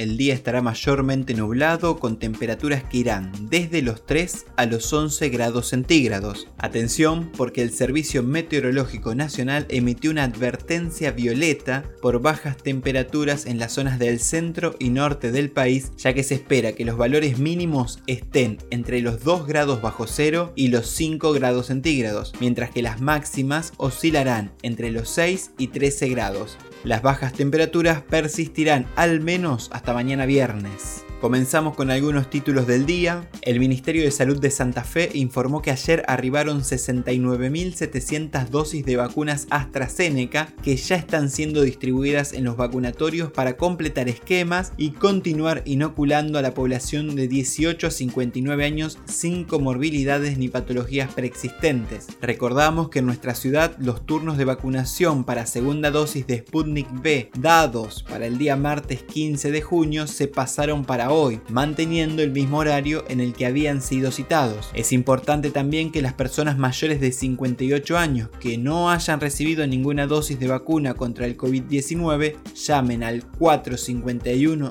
el día estará mayormente nublado con temperaturas que irán desde los 3 a los 11 grados centígrados. Atención porque el Servicio Meteorológico Nacional emitió una advertencia violeta por bajas temperaturas en las zonas del centro y norte del país, ya que se espera que los valores mínimos estén entre los 2 grados bajo cero y los 5 grados centígrados, mientras que las máximas oscilarán entre los 6 y 13 grados. Las bajas temperaturas persistirán al menos hasta mañana viernes. Comenzamos con algunos títulos del día. El Ministerio de Salud de Santa Fe informó que ayer arribaron 69.700 dosis de vacunas AstraZeneca que ya están siendo distribuidas en los vacunatorios para completar esquemas y continuar inoculando a la población de 18 a 59 años sin comorbilidades ni patologías preexistentes. Recordamos que en nuestra ciudad los turnos de vacunación para segunda dosis de Sputnik B dados para el día martes 15 de junio se pasaron para hoy, manteniendo el mismo horario en el que habían sido citados. Es importante también que las personas mayores de 58 años que no hayan recibido ninguna dosis de vacuna contra el COVID-19 llamen al 451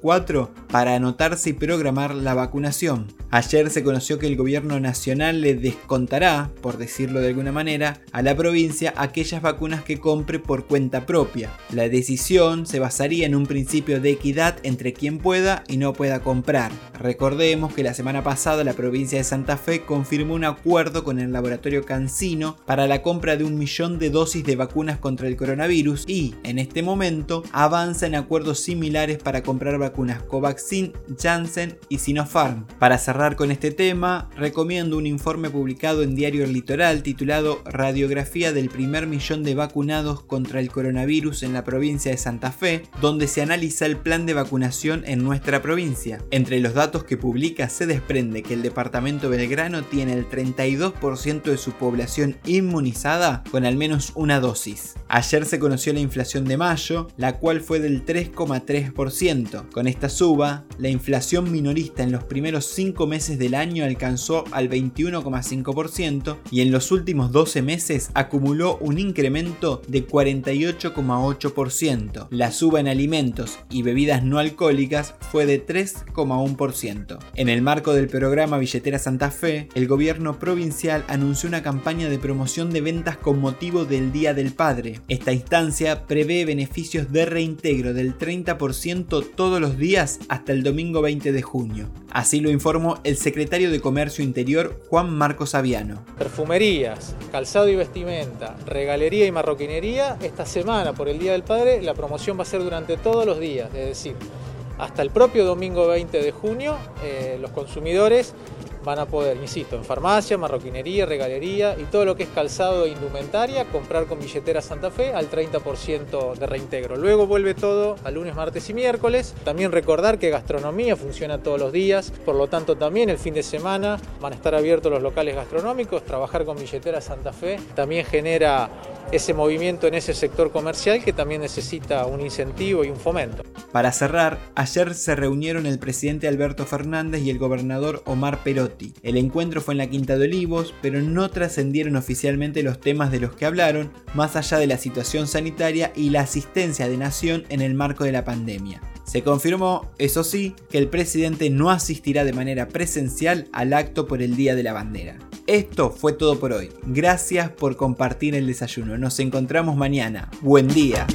004 para anotarse y programar la vacunación. Ayer se conoció que el gobierno nacional le descontará, por decirlo de alguna manera, a la provincia aquellas vacunas que compre por cuenta propia. La decisión se basaría en un principio de equidad entre quien pueda y no pueda comprar. Recordemos que la semana pasada la provincia de Santa Fe confirmó un acuerdo con el laboratorio Cancino para la compra de un millón de dosis de vacunas contra el coronavirus y, en este momento, avanza en acuerdos similares para comprar vacunas Covaxin, Janssen y Sinopharm. Para cerrar con este tema, recomiendo un informe publicado en Diario El Litoral titulado Radiografía del primer millón de vacunados contra el coronavirus en la provincia de Santa Fe, donde se analiza el plan de vacunación nuestra provincia. Entre los datos que publica se desprende que el departamento Belgrano tiene el 32% de su población inmunizada con al menos una dosis. Ayer se conoció la inflación de mayo, la cual fue del 3,3%. Con esta suba, la inflación minorista en los primeros 5 meses del año alcanzó al 21,5% y en los últimos 12 meses acumuló un incremento de 48,8%. La suba en alimentos y bebidas no alcohólicas fue de 3,1%. En el marco del programa Billetera Santa Fe, el gobierno provincial anunció una campaña de promoción de ventas con motivo del Día del Padre. Esta instancia prevé beneficios de reintegro del 30% todos los días hasta el domingo 20 de junio. Así lo informó el secretario de Comercio Interior Juan Marcos Aviano. Perfumerías, calzado y vestimenta, regalería y marroquinería, esta semana por el Día del Padre la promoción va a ser durante todos los días, es decir, hasta el propio domingo 20 de junio, eh, los consumidores van a poder, insisto, en farmacia, marroquinería, regalería y todo lo que es calzado e indumentaria, comprar con billetera Santa Fe al 30% de reintegro. Luego vuelve todo a lunes, martes y miércoles. También recordar que gastronomía funciona todos los días, por lo tanto también el fin de semana van a estar abiertos los locales gastronómicos. Trabajar con billetera Santa Fe también genera ese movimiento en ese sector comercial que también necesita un incentivo y un fomento. Para cerrar, ayer se reunieron el presidente Alberto Fernández y el gobernador Omar Perotti el encuentro fue en la Quinta de Olivos, pero no trascendieron oficialmente los temas de los que hablaron, más allá de la situación sanitaria y la asistencia de Nación en el marco de la pandemia. Se confirmó, eso sí, que el presidente no asistirá de manera presencial al acto por el Día de la Bandera. Esto fue todo por hoy. Gracias por compartir el desayuno. Nos encontramos mañana. Buen día.